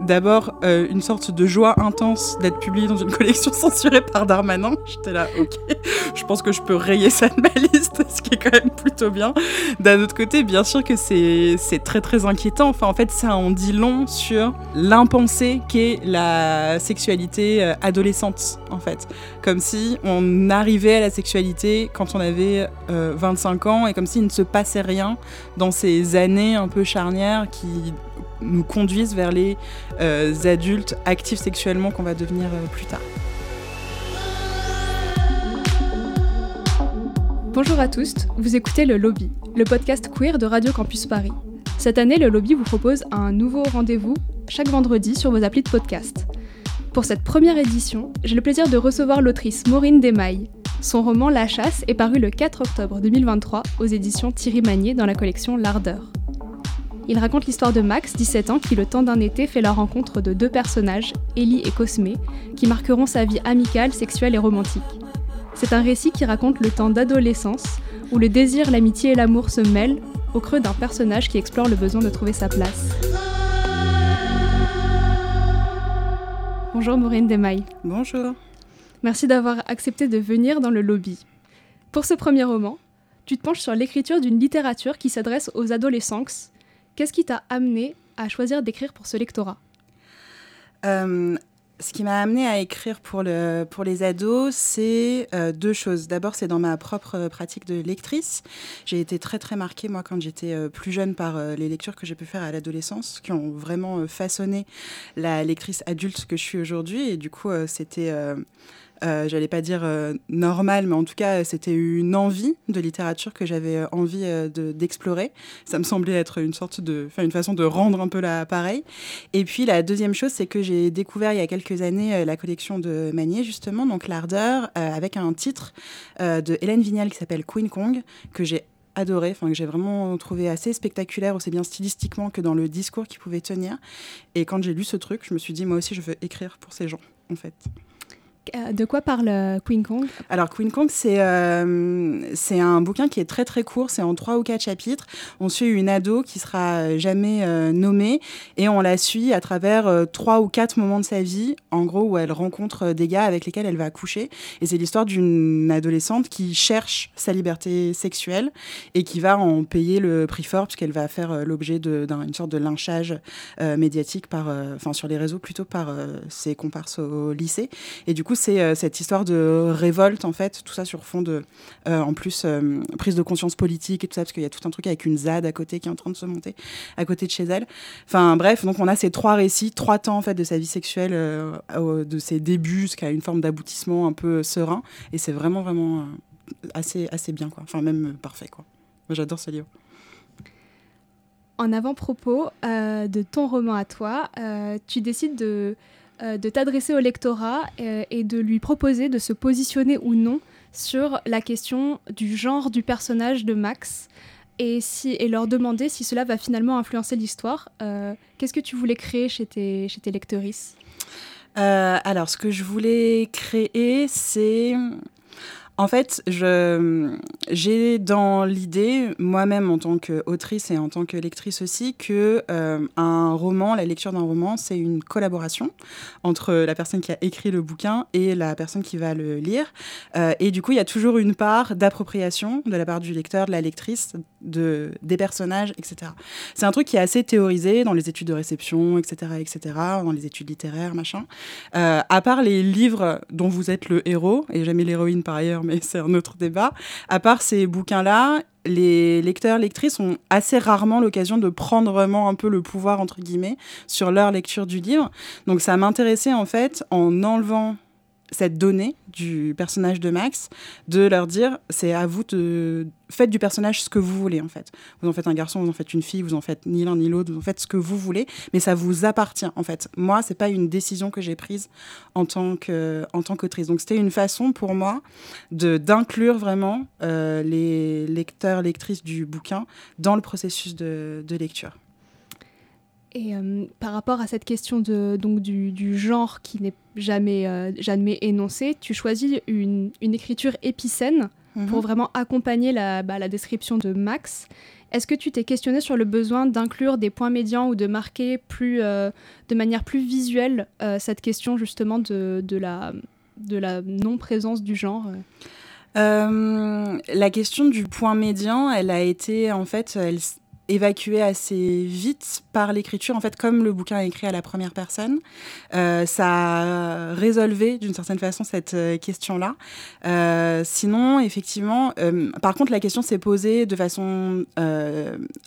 d'abord euh, une sorte de joie intense d'être publié dans une collection censurée par Darmanin. J'étais là, ok, je pense que je peux rayer ça de ma liste, ce qui est quand même plutôt bien. D'un autre côté, bien sûr que c'est très très inquiétant. Enfin, en fait, ça en dit long sur l'impensée qu'est la sexualité euh, adolescente, en fait. Comme si on arrivait à la sexualité quand on avait 25 euh, ans et comme s'il ne se passait rien dans ces années un peu charnières qui nous conduisent vers les euh, adultes actifs sexuellement qu'on va devenir euh, plus tard. Bonjour à tous, vous écoutez le Lobby, le podcast queer de Radio Campus Paris. Cette année, le Lobby vous propose un nouveau rendez-vous chaque vendredi sur vos applis de podcast. Pour cette première édition, j'ai le plaisir de recevoir l'autrice Maureen Desmailles. Son roman La Chasse est paru le 4 octobre 2023 aux éditions Thierry Magnier dans la collection L'Ardeur. Il raconte l'histoire de Max, 17 ans, qui le temps d'un été fait la rencontre de deux personnages, Ellie et Cosmé, qui marqueront sa vie amicale, sexuelle et romantique. C'est un récit qui raconte le temps d'adolescence, où le désir, l'amitié et l'amour se mêlent au creux d'un personnage qui explore le besoin de trouver sa place. Bonjour Maureen Desmailles. Bonjour. Merci d'avoir accepté de venir dans le lobby. Pour ce premier roman, tu te penches sur l'écriture d'une littérature qui s'adresse aux adolescents Qu'est-ce qui t'a amené à choisir d'écrire pour ce lectorat? Euh, ce qui m'a amené à écrire pour, le, pour les ados, c'est euh, deux choses. D'abord, c'est dans ma propre pratique de lectrice. J'ai été très très marquée, moi, quand j'étais euh, plus jeune, par les lectures que j'ai pu faire à l'adolescence, qui ont vraiment façonné la lectrice adulte que je suis aujourd'hui. Et du coup, c'était euh, j'allais pas dire euh, normal, mais en tout cas, c'était une envie de littérature que j'avais euh, envie d'explorer. ça me semblait être une sorte de, une façon de rendre un peu l'appareil. Et puis la deuxième chose, c'est que j'ai découvert il y a quelques années la collection de Manier, justement, donc l'ardeur, avec un titre de Hélène Vignal qui s'appelle Queen Kong, que j'ai adoré, enfin que j'ai vraiment trouvé assez spectaculaire, aussi bien stylistiquement que dans le discours qu'il pouvait tenir. Et quand j'ai lu ce truc, je me suis dit moi aussi je veux écrire pour ces gens, en fait. Euh, de quoi parle euh, Queen Kong? Alors Queen Kong, c'est euh, un bouquin qui est très très court, c'est en trois ou quatre chapitres. On suit une ado qui sera jamais nommée et on la suit à travers trois ou quatre moments de sa vie, en gros où elle rencontre des gars avec lesquels elle va coucher. Et c'est l'histoire d'une adolescente qui cherche sa liberté sexuelle et qui va en payer le prix fort puisqu'elle va faire l'objet d'une sorte de lynchage médiatique par, enfin sur les réseaux plutôt par ses comparses au lycée. Et du coup c'est euh, cette histoire de révolte, en fait, tout ça sur fond de, euh, en plus, euh, prise de conscience politique et tout ça, parce qu'il y a tout un truc avec une ZAD à côté qui est en train de se monter à côté de chez elle. Enfin, bref, donc on a ces trois récits, trois temps, en fait, de sa vie sexuelle, de ses débuts jusqu'à une forme d'aboutissement un peu serein. Et c'est vraiment, vraiment assez, assez bien, quoi. Enfin, même parfait, quoi. Moi, j'adore ce livre. En avant-propos de ton roman à toi, tu décides de euh, de t'adresser au lectorat euh, et de lui proposer de se positionner ou non sur la question du genre du personnage de Max et, si, et leur demander si cela va finalement influencer l'histoire. Euh, qu'est-ce que tu voulais créer chez tes, chez tes alors, ce que je voulais créer, c'est en fait, j'ai dans l'idée, moi-même en tant qu'autrice et en tant que lectrice aussi, que euh, un roman, la lecture d'un roman, c'est une collaboration entre la personne qui a écrit le bouquin et la personne qui va le lire. Euh, et du coup, il y a toujours une part d'appropriation de la part du lecteur, de la lectrice, de, des personnages, etc. C'est un truc qui est assez théorisé dans les études de réception, etc., etc., dans les études littéraires, machin. Euh, à part les livres dont vous êtes le héros, et jamais l'héroïne par ailleurs, mais c'est un autre débat. À part ces bouquins-là, les lecteurs, lectrices ont assez rarement l'occasion de prendre vraiment un peu le pouvoir, entre guillemets, sur leur lecture du livre. Donc ça m'intéressait en fait, en enlevant cette donnée du personnage de Max, de leur dire c'est à vous de faites du personnage ce que vous voulez en fait. Vous en faites un garçon, vous en faites une fille, vous en faites ni l'un ni l'autre, vous en faites ce que vous voulez, mais ça vous appartient en fait. Moi, c'est pas une décision que j'ai prise en tant que en tant qu'autrice. Donc c'était une façon pour moi de d'inclure vraiment euh, les lecteurs lectrices du bouquin dans le processus de lecture. Et euh, par rapport à cette question de, donc, du, genre qui n'est jamais, euh, jamais énoncé, tu choisis une, écriture épicène pour mhm. vraiment accompagner la, bah, la, description de Max. est-ce que tu t'es questionné sur le besoin d'inclure des points médians ou de marquer plus, de manière plus visuelle cette question justement de, de la, de la non-présence du genre La question du point médian, elle a été en fait, elle, évacué assez vite par l'écriture. En fait, comme le bouquin est écrit à la première personne, euh, ça a résolvé d'une certaine façon cette euh, question-là. Euh, sinon, effectivement, par contre, la question s'est posée de façon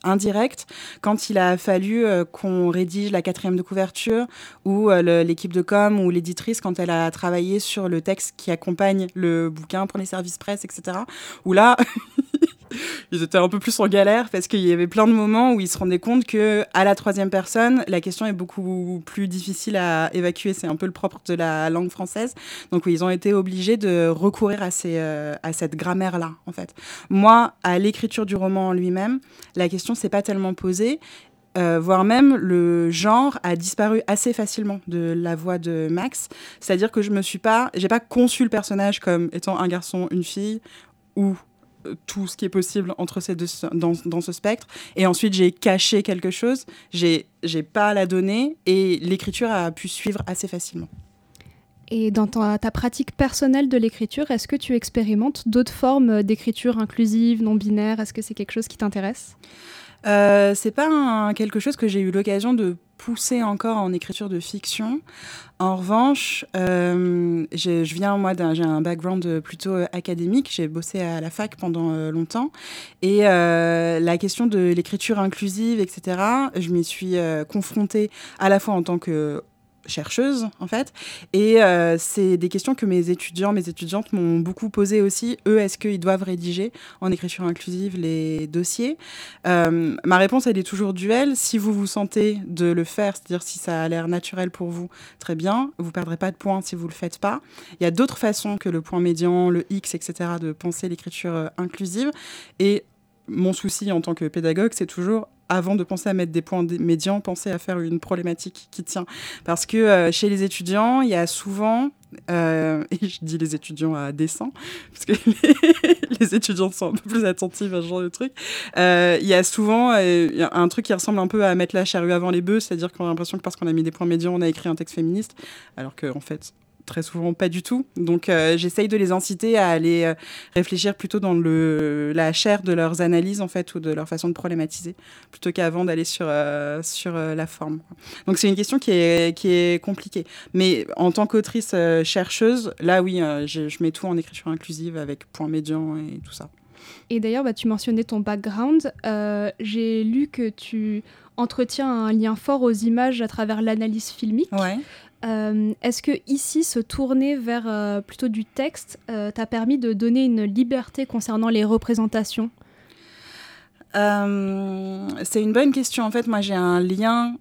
indirecte quand il a fallu qu'on rédige la quatrième de couverture ou l'équipe de com ou l'éditrice quand elle a travaillé sur le texte qui accompagne le bouquin pour les services presse, etc. Où là, ils étaient un peu plus en galère parce qu'il y avait plein de moments où ils se rendaient compte que à la troisième personne, la question est beaucoup plus difficile à évacuer. C'est un peu le propre de la langue française. Donc ils ont été obligés de recourir euh, à cette grammaire-là, en fait. Moi, à l'écriture du roman en lui-même, la question s'est pas tellement posée. Euh, voire même le genre a disparu assez facilement de la voix de Max. C'est-à-dire que je me suis pas, j'ai pas conçu le personnage comme étant un garçon, une fille ou tout ce qui est possible entre ces deux dans, dans ce spectre. Et ensuite j'ai caché quelque chose. J'ai j'ai pas la donnée et l'écriture a pu suivre assez facilement. Et dans ta, ta pratique personnelle de l'écriture, est-ce que tu expérimentes d'autres formes d'écriture inclusive, non binaire Est-ce que c'est quelque chose qui t'intéresse? Euh, C'est pas quelque chose que j'ai eu l'occasion de pousser encore en écriture de fiction. En revanche, euh, je viens, moi, j'ai un background plutôt euh, académique. J'ai bossé à la fac pendant euh, longtemps. Et la question de l'écriture inclusive, etc., je m'y suis confrontée à la fois en tant que chercheuse en fait. Et euh, c'est des questions que mes étudiants mes étudiantes m'ont beaucoup posé aussi. Eux est-ce qu'ils doivent rédiger en écriture inclusive les dossiers? Euh, ma réponse elle est toujours duelle. Si vous vous sentez de le faire c'est-à-dire si ça a l'air naturel pour vous très bien. Vous perdrez pas de points si vous le faites pas. Il y a d'autres façons que le point médian le X etc de penser l'écriture euh, inclusive. Et mon souci en tant que pédagogue, c'est toujours avant de penser à mettre des points médians, penser à faire une problématique qui tient. Parce que euh, chez les étudiants, il y a souvent, euh, et je dis les étudiants à dessein, parce que les, étudiants sont un peu plus attentifs à ce genre de truc, euh, il y a souvent un truc qui ressemble un peu à mettre la charrue avant les bœufs, c'est-à-dire qu'on a l'impression que parce qu'on a mis des points médians, on a écrit un texte féministe, alors qu'en en fait, très souvent pas du tout. Donc euh, j'essaye de les inciter à aller euh, réfléchir plutôt dans le, la chair de leurs analyses en fait ou de leur façon de problématiser plutôt qu'avant d'aller sur, euh, sur la forme. Donc c'est une question qui est, qui est compliquée. Mais en tant qu'autrice chercheuse, là oui, je, je, mets tout en écriture inclusive avec point médian et tout ça. Et d'ailleurs, bah, tu mentionnais ton background. J'ai lu que tu entretiens un lien fort aux images à travers l'analyse filmique. Ouais. Euh, est-ce que ici, se tourner vers euh, plutôt du texte euh, t'a permis de donner une liberté concernant les représentations? C'est une bonne question. En fait, moi, j'ai un lien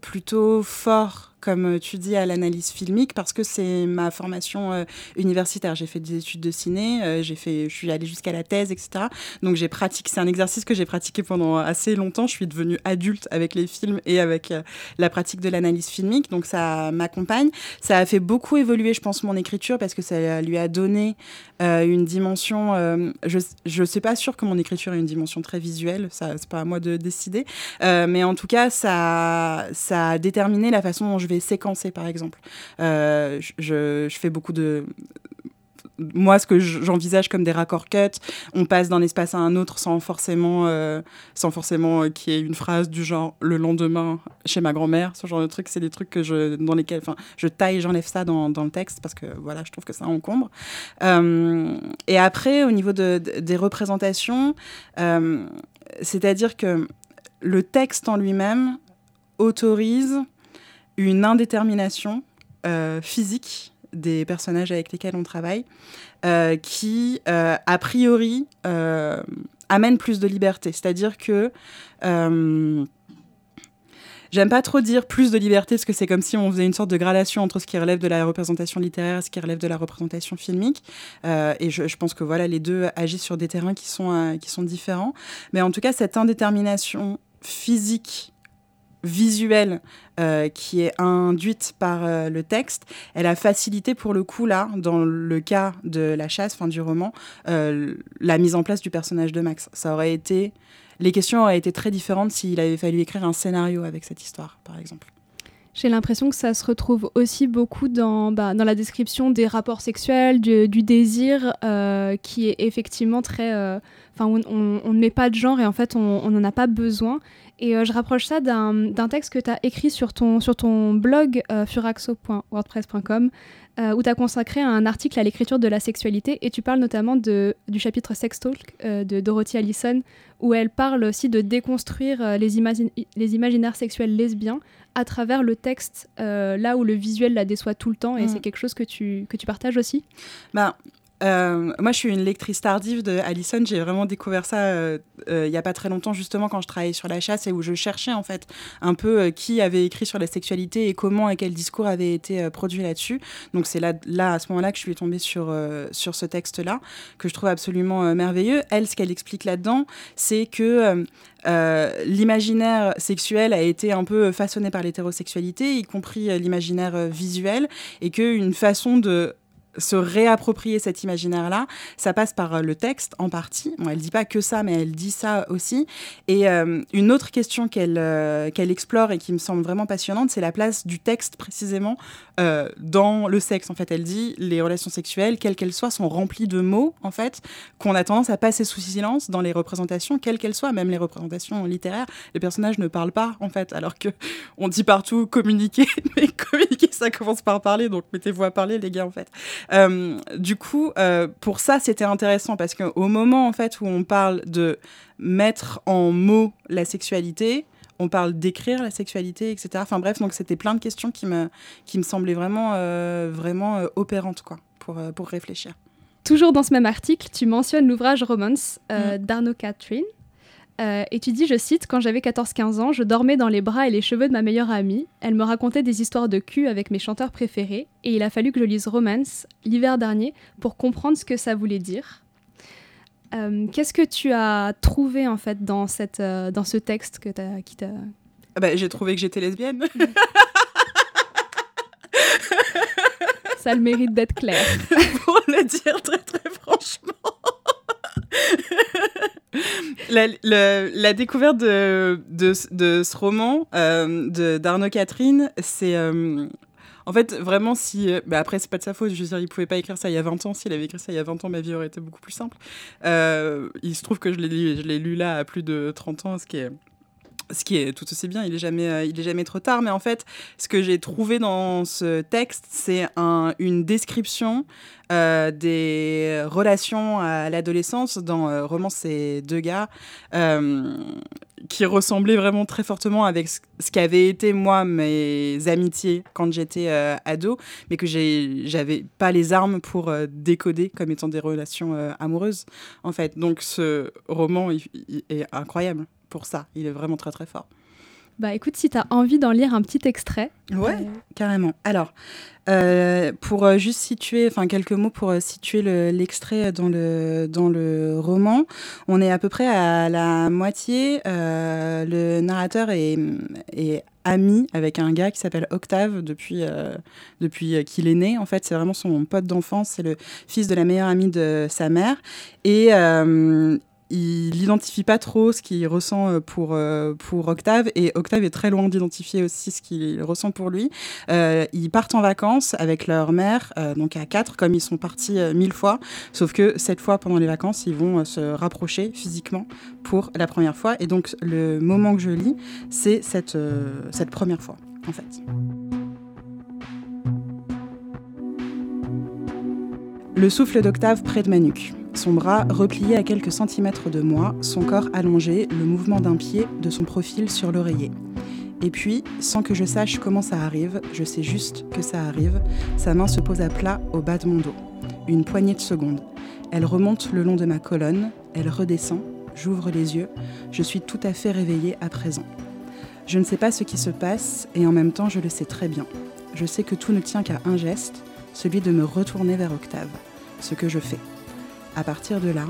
plutôt fort comme euh, tu dis, à l'analyse filmique parce que c'est ma formation euh, universitaire. J'ai fait des études de ciné, euh, j'ai fait, je suis allée jusqu'à la thèse, etc. Donc j'ai pratiqué, c'est un exercice que j'ai pratiqué pendant assez longtemps. Je suis devenue adulte avec les films et avec la pratique de l'analyse filmique, donc ça m'accompagne. Ça a fait beaucoup évoluer, je pense, mon écriture parce que ça lui a donné une dimension. je je suis pas sûre que mon écriture ait une dimension très visuelle, ça c'est pas à moi de décider, mais en tout cas ça ça a déterminé la façon dont je séquencer, par exemple. Euh, je, fais beaucoup de moi, ce que j'envisage comme des raccords cut, on passe d'un espace à un autre sans forcément, euh, sans forcément euh, qu'il y ait une phrase du genre le lendemain chez ma grand-mère. Ce genre de trucs, c'est des trucs que je, dans lesquels, je taille, j'enlève ça dans, le texte parce que voilà, je trouve que ça encombre. et après, au niveau de, des représentations, c'est-à-dire que le texte en lui-même autorise une indétermination euh, physique des personnages avec lesquels on travaille, euh, qui, euh, a priori, amène plus de liberté. C'est-à-dire que... J'aime pas trop dire plus de liberté parce que c'est comme si on faisait une sorte de gradation entre ce qui relève de la représentation littéraire et ce qui relève de la représentation filmique. et je, je, pense que voilà, les deux agissent sur des terrains qui sont, qui sont différents. Mais en tout cas, cette indétermination physique visuelle euh, qui est induite par euh, le texte, elle a facilité pour le coup là, dans le cas de la chasse, fin du roman, euh, la mise en place du personnage de Max. Ça aurait été les questions auraient été très différentes s'il avait fallu écrire un scénario avec cette histoire, par exemple. J'ai l'impression que ça se retrouve aussi beaucoup dans, bah, dans la description des rapports sexuels, du, désir, qui est effectivement très... Enfin, on, ne met pas de genre et en fait, on n'en a pas besoin. Et euh, je rapproche ça d'un texte que tu as écrit sur ton, sur ton blog furaxo.wordpress.com où tu as consacré un article à l'écriture de la sexualité. Et tu parles notamment de, du chapitre Sex Talk de Dorothy Allison où elle parle aussi de déconstruire les, les imaginaires sexuels lesbiens à travers le texte, euh, là où le visuel la déçoit tout le temps, et mm. c'est quelque chose que tu, que tu partages aussi? Bah, euh, moi, je suis une lectrice tardive de Allison. J'ai vraiment découvert ça euh, il n'y a pas très longtemps, justement, quand je travaillais sur la chasse et où je cherchais en fait un peu qui avait écrit sur la sexualité et comment et quel discours avait été produit là-dessus. Donc c'est là, là, à ce moment-là, que je suis tombée sur, sur ce texte-là, que je trouve absolument merveilleux. Elle, ce qu'elle explique là-dedans, c'est que euh, l'imaginaire sexuel a été un peu façonné par l'hétérosexualité, y compris euh, l'imaginaire euh, visuel, et qu'une façon de se réapproprier cet imaginaire-là, ça passe par euh, le texte en partie. Bon, elle dit pas que ça, mais elle dit ça aussi. Et euh, une autre question qu'elle euh, qu'elle explore et qui me semble vraiment passionnante, c'est la place du texte précisément dans le sexe. En fait, elle dit les relations sexuelles, quelles qu'elles soient, sont remplies de mots en fait qu'on a tendance à passer sous silence dans les représentations, quelles qu'elles soient, même les représentations littéraires. Les personnages ne parlent pas en fait, alors que on dit partout communiquer, mais communiquer ça commence par parler, donc mettez-vous à parler les gars en fait. Euh, du coup, euh, pour ça, c'était intéressant parce qu'au moment en fait où on parle de mettre en mots la sexualité, on parle d'écrire la sexualité, etc. Enfin bref, donc c'était plein de questions qui me, qui me semblaient vraiment, euh, vraiment opérantes quoi, pour, pour réfléchir. Toujours dans ce même article, tu mentionnes l'ouvrage Romance mm. d'Arnaud Catherine, euh, et tu dis, je cite, Quand j'avais 14-15 ans, je dormais dans les bras et les cheveux de ma meilleure amie. Elle me racontait des histoires de cul avec mes chanteurs préférés. Et il a fallu que je lise Romance l'hiver dernier pour comprendre ce que ça voulait dire. Euh, qu'est-ce que tu as trouvé en fait dans, cette, euh, dans ce texte que as, qui t'a... Ah bah, j'ai trouvé que j'étais lesbienne. ça a le mérite d'être clair. pour le dire très très la, découverte de, de, ce roman euh, d'Arnaud Catherine, c'est. Euh, en fait, vraiment, si. Bah après, c'est pas de sa faute. Je veux dire, il pouvait pas écrire ça il y a 20 ans. S'il avait écrit ça il y a 20 ans, ma vie aurait été beaucoup plus simple. Euh, il se trouve que je l'ai lu là à plus de 30 ans, ce qui est ce qui est tout aussi bien, il est jamais, euh, il est jamais trop tard. Mais en fait, ce que j'ai trouvé dans ce texte, c'est un, une description euh, des relations à l'adolescence dans euh, Roman ces deux gars qui ressemblaient vraiment très fortement avec ce, qu'avaient été moi mes amitiés quand j'étais ado, mais que j'avais pas les armes pour décoder comme étant des relations amoureuses en fait. Donc ce roman est incroyable pour ça. Il est vraiment très très fort. Bah écoute, si tu as envie d'en lire un petit extrait. Ouais, euh, carrément. Alors, euh, pour euh, juste situer, enfin quelques mots pour situer l'extrait dans, le, dans le roman, on est à peu près à la moitié. le narrateur est, est, ami avec un gars qui s'appelle Octave depuis, depuis qu'il est né. En fait, c'est vraiment son pote d'enfance, c'est le fils de la meilleure amie de sa mère. Et il n'identifie pas trop ce qu'il ressent euh, pour, euh, pour Octave et Octave est très loin d'identifier aussi ce qu'il ressent pour lui. Euh, ils partent en vacances avec leur mère, donc à quatre, comme ils sont partis mille fois, sauf que cette fois, pendant les vacances, ils vont se rapprocher physiquement pour la première fois. Et donc, le moment que je lis, c'est cette, cette première fois, en fait. Le souffle d'Octave près de ma nuque son bras replié à quelques centimètres de moi, son corps allongé, le mouvement d'un pied, de son profil sur l'oreiller. Et puis, sans que je sache comment ça arrive, je sais juste que ça arrive, sa main se pose à plat au bas de mon dos. Une poignée de secondes. Elle remonte le long de ma colonne, elle redescend, j'ouvre les yeux, je suis tout à fait réveillée à présent. Je ne sais pas ce qui se passe et en même temps je le sais très bien. Je sais que tout ne tient qu'à un geste, celui de me retourner vers Octave, ce que je fais. À partir de là,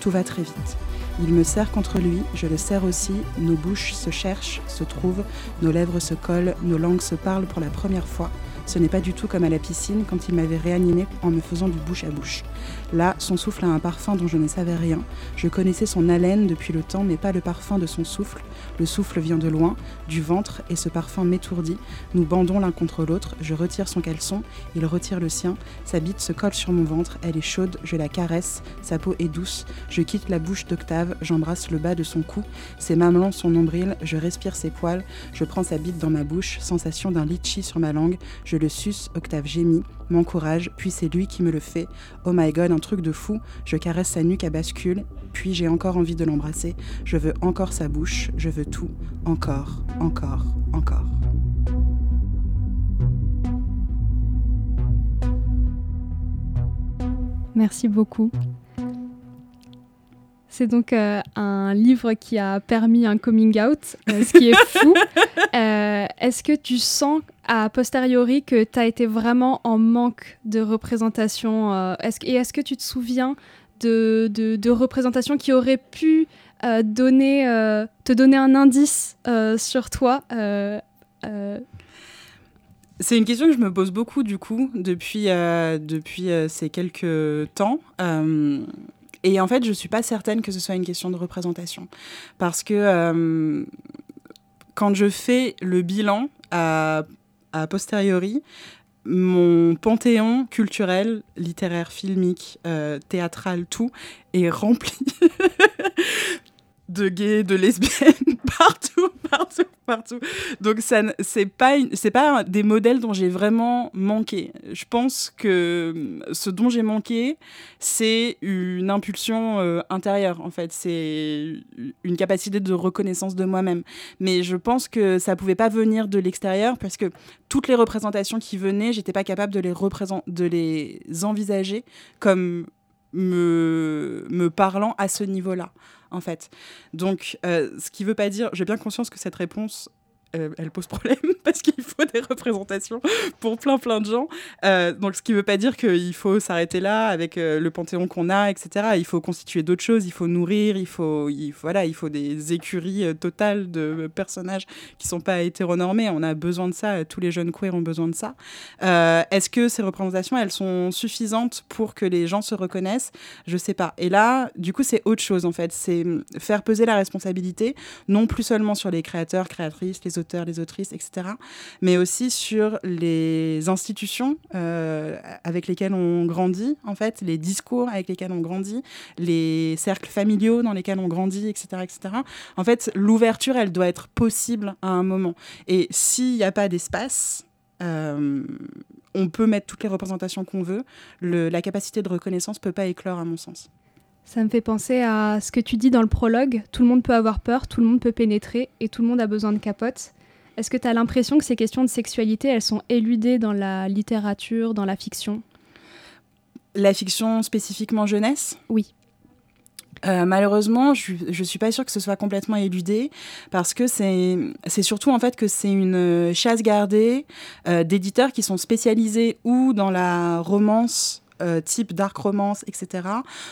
tout va très vite. Il me serre contre lui, je le serre aussi, nos bouches se cherchent, se trouvent, nos lèvres se collent, nos langues se parlent pour la première fois, Ce n'est pas du tout comme à la piscine quand il m'avait réanimé en me faisant du bouche à bouche. Là, son souffle a un parfum dont je ne savais rien. Je connaissais son haleine depuis le temps, mais pas le parfum de son souffle. Le souffle vient de loin, du ventre, et ce parfum m'étourdit. Nous bandons l'un contre l'autre. Je retire son caleçon, il retire le sien. Sa bite se colle sur mon ventre, elle est chaude, je la caresse. Sa peau est douce. Je quitte la bouche d'Octave, j'embrasse le bas de son cou. Ses mamelons, son nombril, je respire ses poils. Je prends sa bite dans ma bouche, sensation d'un litchi sur ma langue. Le suce, Octave gémit, m'encourage, puis c'est lui qui me le fait. Oh my god, un truc de fou. Je caresse sa nuque à bascule, puis j'ai encore envie de l'embrasser. Je veux encore sa bouche, je veux tout, encore, encore, encore. Merci beaucoup. C'est donc euh, un livre qui a permis un coming out, euh, ce qui est fou. Euh, est-ce que tu sens a posteriori que tu as été vraiment en manque de représentation Et est-ce que tu te souviens de, de, représentations qui auraient pu donner, te donner un indice sur toi c'est une question que je me pose beaucoup du coup depuis, depuis ces quelques temps. Et en fait, je ne suis pas certaine que ce soit une question de représentation. Parce que euh, quand je fais le bilan à, posteriori, mon panthéon culturel, littéraire, filmique, euh, théâtral, tout, est rempli de gays, de lesbiennes, partout, partout, partout. Donc ça, c'est pas, c'est pas des modèles dont j'ai vraiment manqué. Je pense que ce dont j'ai manqué, c'est une impulsion euh, intérieure. En fait, c'est une capacité de reconnaissance de moi-même. Mais je pense que ça pouvait pas venir de l'extérieur parce que toutes les représentations qui venaient, j'étais pas capable de les de les envisager comme me, me parlant à ce niveau-là en fait. Donc, euh, ce qui ne veut pas dire, j'ai bien conscience que cette réponse euh, elle pose problème parce qu'il faut des représentations pour plein plein de gens. Euh, donc ce qui ne veut pas dire qu'il faut s'arrêter là avec euh, le panthéon qu'on a, etc. Il faut constituer d'autres choses, il faut nourrir, il faut, il, voilà, il faut des écuries totales de personnages qui ne sont pas hétéronormés. On a besoin de ça, tous les jeunes queers ont besoin de ça. Est-ce que ces représentations, elles sont suffisantes pour que les gens se reconnaissent? Je ne sais pas. Et là, du coup, c'est autre chose en fait. C'est faire peser la responsabilité, non plus seulement sur les créateurs, créatrices, les auteurs, les autrices, etc., mais aussi sur les institutions euh, avec lesquelles on grandit, en fait, les discours avec lesquels on grandit, les cercles familiaux dans lesquels on grandit, etc., etc. En fait, l'ouverture, elle doit être possible à un moment. Et s'il n'y a pas d'espace, euh, on peut mettre toutes les représentations qu'on veut. la capacité de reconnaissance peut pas éclore, à mon sens. Ça me fait penser à ce que tu dis dans le prologue. Tout le monde peut avoir peur, tout le monde peut pénétrer et tout le monde a besoin de capote. Est-ce que tu as l'impression que ces questions de sexualité, elles sont éludées dans la littérature, dans la fiction? La fiction spécifiquement jeunesse? Oui. Euh, malheureusement, je ne suis pas sûre que ce soit complètement éludé parce que c'est surtout en fait que c'est une chasse gardée euh, d'éditeurs qui sont spécialisés ou dans la romance euh, type dark romance, etc.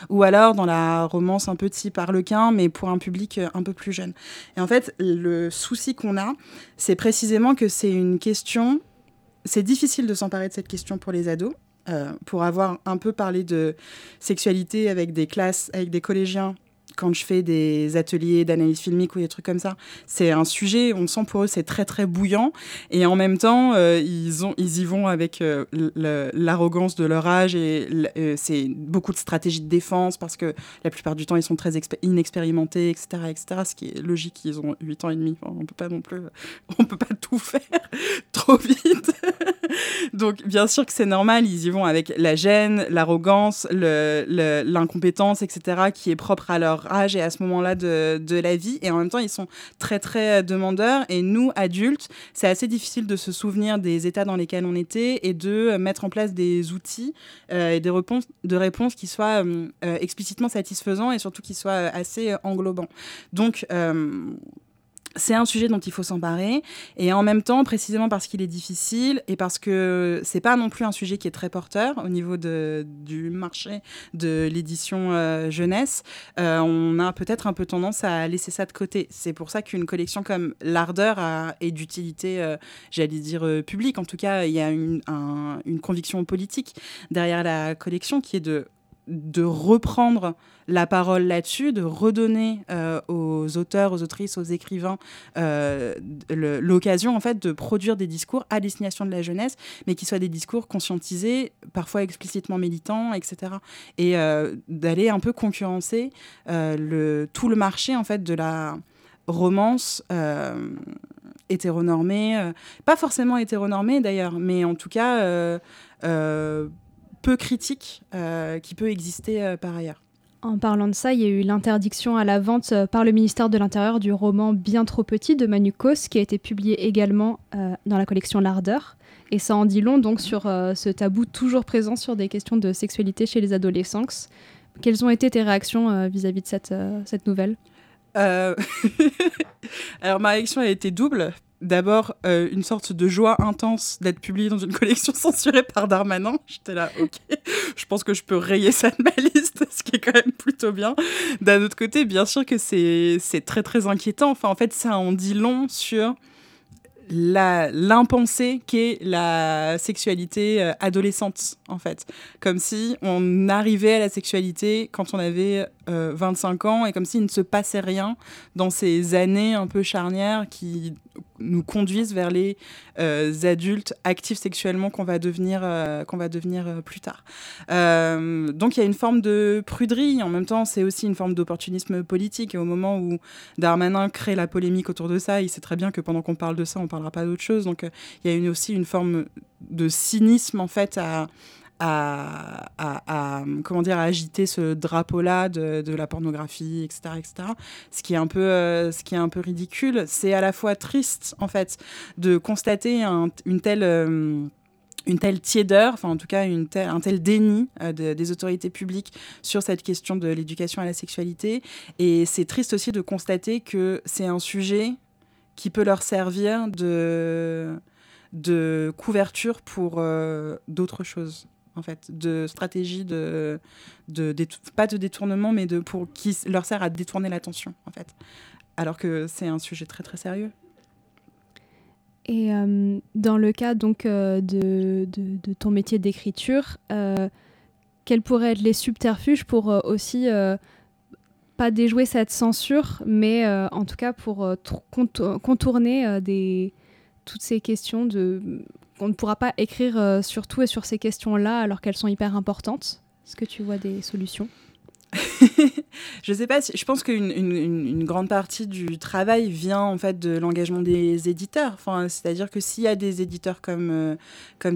Ou alors dans la romance un peu type Harlequin, mais pour un public euh, un peu plus jeune. Et en fait, le souci qu'on a, c'est précisément que c'est une question. C'est difficile de s'emparer de cette question pour les ados. Euh, pour avoir un peu parlé de sexualité avec des classes, avec des collégiens quand je fais des ateliers d'analyse filmique ou des trucs comme ça, c'est un sujet, on sent pour eux, c'est très très bouillant. Et en même temps, euh, ils, ils y vont avec euh, l'arrogance de leur âge et euh, c'est beaucoup de stratégies de défense parce que la plupart du temps, ils sont très inexpérimentés, etc., etc. Ce qui est logique, ils ont 8 ans et demi. On peut pas non plus, on peut pas tout faire trop vite. Donc, bien sûr que c'est normal, ils y vont avec la gêne, l'arrogance, l'incompétence, etc., qui est propre à âge et à ce moment-là de, la vie. Et en même temps, ils sont très, très demandeurs. Et nous, adultes, c'est assez difficile de se souvenir des états dans lesquels on était et de mettre en place des outils euh, et des réponses, de réponses qui soient euh, explicitement satisfaisants et surtout qui soient assez englobants. Donc, c'est un sujet dont il faut s'emparer et en même temps précisément parce qu'il est difficile et parce que c'est pas non plus un sujet qui est très porteur au niveau de, du marché de l'édition euh, jeunesse euh, on a peut-être un peu tendance à laisser ça de côté. C'est pour ça qu'une collection comme l'ardeur est d'utilité euh, j'allais dire publique. En tout cas il y a une, une conviction politique derrière la collection qui est de de reprendre la parole là-dessus, de redonner euh, aux auteurs, aux autrices, aux écrivains euh, l'occasion en fait de produire des discours à destination de la jeunesse, mais qui soient des discours conscientisés, parfois explicitement militants, etc. Et euh, d'aller un peu concurrencer le, tout le marché en fait de la romance hétéronormée, pas forcément hétéronormée d'ailleurs, mais en tout cas peu critique qui peut exister par ailleurs. En parlant de ça, il y a eu l'interdiction à la vente euh, par le ministère de l'Intérieur du roman Bien trop petit de Manu Kos, qui a été publié également euh, dans la collection L'Ardeur. Et ça en dit long donc sur euh, ce tabou toujours présent sur des questions de sexualité chez les adolescents. Quelles ont été tes réactions vis-à-vis de cette, cette nouvelle? Alors ma réaction a été double d'abord euh, une sorte de joie intense d'être publié dans une collection censurée par Darmanin. J'étais là, ok, je pense que je peux rayer ça de ma liste, ce qui est quand même plutôt bien. D'un autre côté, bien sûr que c'est très très inquiétant. Enfin, en fait, ça en dit long sur l'impensée qu'est la sexualité euh, adolescente, en fait. Comme si on arrivait à la sexualité quand on avait 25 euh, ans et comme s'il ne se passait rien dans ces années un peu charnières qui nous conduisent vers les euh, adultes actifs sexuellement qu'on va devenir, euh, qu'on va devenir plus tard. donc il y a une forme de pruderie, en même temps c'est aussi une forme d'opportunisme politique. Et au moment où Darmanin crée la polémique autour de ça, il sait très bien que pendant qu'on parle de ça, on ne parlera pas d'autre chose. Donc il y a aussi une forme de cynisme en fait à à, comment dire, à agiter ce drapeau-là de, la pornographie, etc., etc. Ce qui est un peu, euh, ce qui est un peu ridicule. C'est à la fois triste, en fait, de constater une telle... Euh, une telle tiédeur, enfin en tout cas une telle, un tel déni euh, des autorités publiques sur cette question de l'éducation à la sexualité. Et c'est triste aussi de constater que c'est un sujet qui peut leur servir de, de couverture pour d'autres choses en fait, de stratégie de, pas de détournement, mais de pour qui leur sert à détourner l'attention, en fait. Alors que c'est un sujet très très sérieux. Et euh, dans le cas donc euh, de, de, ton métier d'écriture, euh, quels pourraient être les subterfuges pour aussi pas déjouer cette censure, mais en tout cas pour contourner des, toutes ces questions de on ne pourra pas écrire euh, sur tout et sur ces questions-là alors qu'elles sont hyper importantes. Est-ce que tu vois des solutions? je sais pas, je pense qu'une une, grande partie du travail vient en fait de l'engagement des éditeurs. Enfin, c'est-à-dire que s'il y a des éditeurs comme, euh,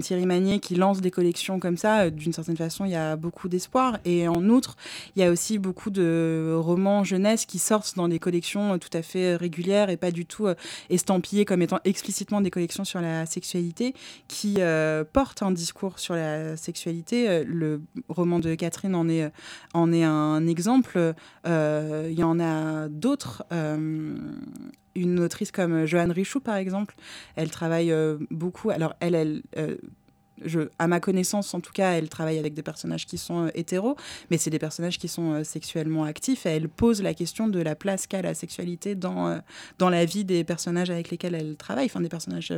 Thierry Magnier qui lancent des collections comme ça, euh, d'une certaine façon, il y a beaucoup d'espoir. Et en outre, il y a aussi beaucoup de romans jeunesse qui sortent dans des collections euh, tout à fait régulières et pas du tout estampillées comme étant explicitement des collections sur la sexualité, qui portent un discours sur la sexualité. Le roman de Catherine en est, un exemple. Euh, il y en a d'autres. Euh, une autrice comme Joanne Richoux, par exemple, elle travaille euh, beaucoup. Alors, elle, à ma connaissance, en tout cas, elle travaille avec des personnages qui sont hétéros, mais c'est des personnages qui sont sexuellement actifs elle pose la question de la place qu'a la sexualité dans, dans la vie des personnages avec lesquels elle travaille, enfin des personnages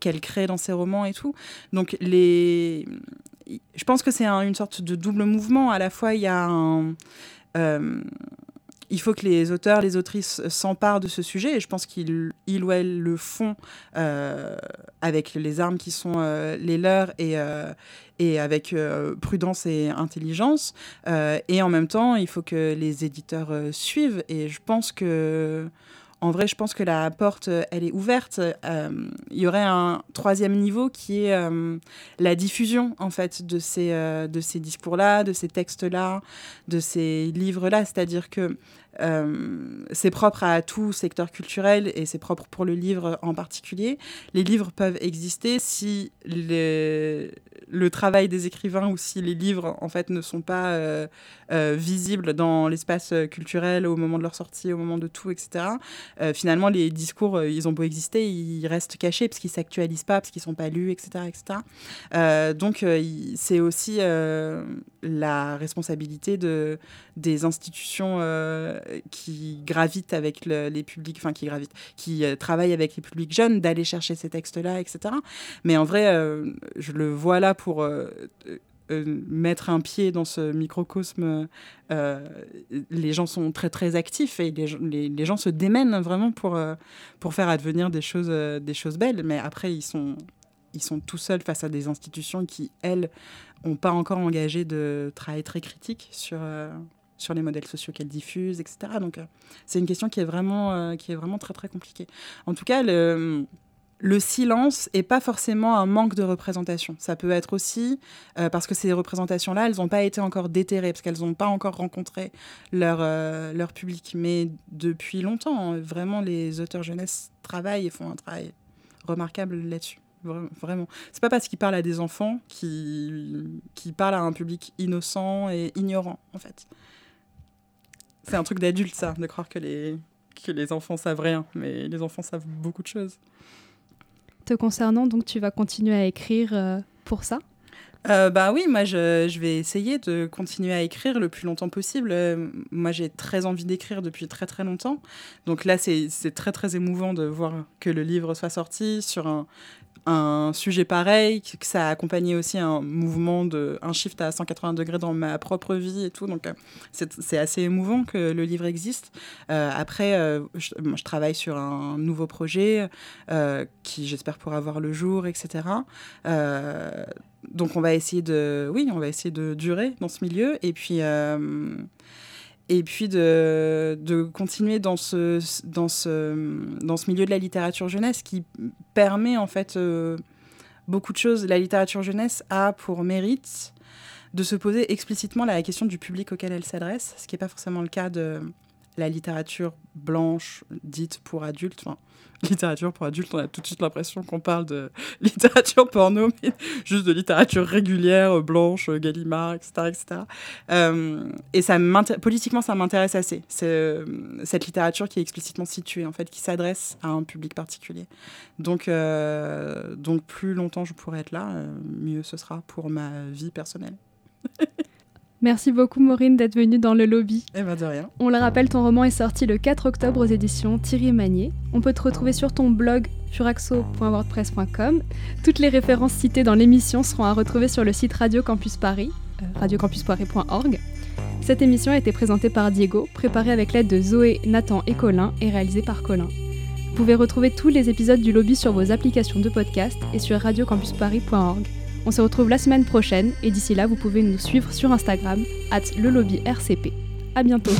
qu'elle crée dans ses romans et tout. Donc, les, je pense que c'est une sorte de double mouvement. À la fois, il y a un. Euh, il faut que les auteurs, les autrices s'emparent de ce sujet, et je pense qu'ils ou elles le font euh, avec les armes qui sont euh, les leurs et, et avec prudence et intelligence. et en même temps, il faut que les éditeurs suivent, et je pense que en vrai, je pense que la porte, euh, elle est ouverte. Euh, il y aurait un troisième niveau qui est euh, la diffusion, en fait, de ces, de ces discours-là, de ces textes-là, de ces livres-là. C'est-à-dire que c'est propre à tout secteur culturel et c'est propre pour le livre en particulier. Les livres peuvent exister si le travail des écrivains ou si les livres en fait ne sont pas euh, euh, visibles dans l'espace culturel au moment de leur sortie, au moment de tout, etc. Euh, finalement, les discours, ils ont beau exister, ils restent cachés parce qu'ils s'actualisent pas, parce qu'ils sont pas lus, etc., etc. donc, c'est aussi la responsabilité de des institutions qui gravitent avec les publics, enfin qui gravitent, qui travaillent avec les publics jeunes, d'aller chercher ces textes-là, etc. Mais en vrai, je le vois là pour euh, euh, mettre un pied dans ce microcosme, euh, les gens sont très très actifs et les, les, gens se démènent vraiment pour, pour faire advenir des choses, des choses belles. Mais après, ils sont, ils sont tout seuls face à des institutions qui, elles, n'ont pas encore engagé de travail très critique sur, sur les modèles sociaux qu'elles diffusent, etc. Donc, c'est une question qui est, vraiment, qui est vraiment très très compliquée. En tout cas, le le silence est pas forcément un manque de représentation. Ça peut être aussi euh, parce que ces représentations-là, elles n'ont pas été encore déterrées, parce qu'elles n'ont pas encore rencontré leur, euh, leur public. Mais depuis longtemps, hein, vraiment, les auteurs jeunesse travaillent et font un travail remarquable là-dessus. Vraiment. C'est pas parce qu'ils parlent à des enfants qu'ils qui parlent à un public innocent et ignorant, en fait. C'est un truc d'adulte, ça, de croire que les, que les enfants savent rien. Mais les enfants savent beaucoup de choses concernant, donc tu vas continuer à écrire euh, pour ça? Euh, bah oui, moi je, je, vais essayer de continuer à écrire le plus longtemps possible. Euh, moi j'ai très envie d'écrire depuis très très longtemps. Donc là c'est très très émouvant de voir que le livre soit sorti sur un, un sujet pareil, que ça a accompagné aussi un mouvement, de, un shift à 180 degrés dans ma propre vie et tout. Donc, euh, c'est assez émouvant que le livre existe. Euh, après, euh, je, travaille sur un nouveau projet qui, j'espère, pourra voir le jour, etc. donc, on va essayer de, oui, on va essayer de durer dans ce milieu. Et puis, et puis de, de, continuer dans ce, dans, ce, dans ce milieu de la littérature jeunesse qui permet en fait euh, beaucoup de choses. La littérature jeunesse a pour mérite de se poser explicitement la question du public auquel elle s'adresse, ce qui n'est pas forcément le cas de la littérature blanche dite pour adultes. Littérature pour adultes, on a tout de suite l'impression qu'on parle de littérature porno, mais juste de littérature régulière, blanche, Gallimard, etc. etc. Euh, et ça politiquement, ça m'intéresse assez. C'est euh, cette littérature qui est explicitement située, en fait, qui s'adresse à un public particulier. Donc, euh, donc plus longtemps je pourrais être là, mieux ce sera pour ma vie personnelle. Merci beaucoup Maureen d'être venue dans le lobby. Eh ben de rien. On le rappelle, ton roman est sorti le 4 octobre aux éditions Thierry Magnier. On peut te retrouver sur ton blog furaxo.wordpress.com. Toutes les références citées dans l'émission seront à retrouver sur le site Radio Campus Paris, euh, radiocampusparis.org. Cette émission a été présentée par Diego, préparée avec l'aide de Zoé, Nathan et Colin et réalisée par Colin. Vous pouvez retrouver tous les épisodes du lobby sur vos applications de podcast et sur radiocampusparis.org. On se retrouve la semaine prochaine et d'ici là, vous pouvez nous suivre sur Instagram, at le lobby RCP. À bientôt!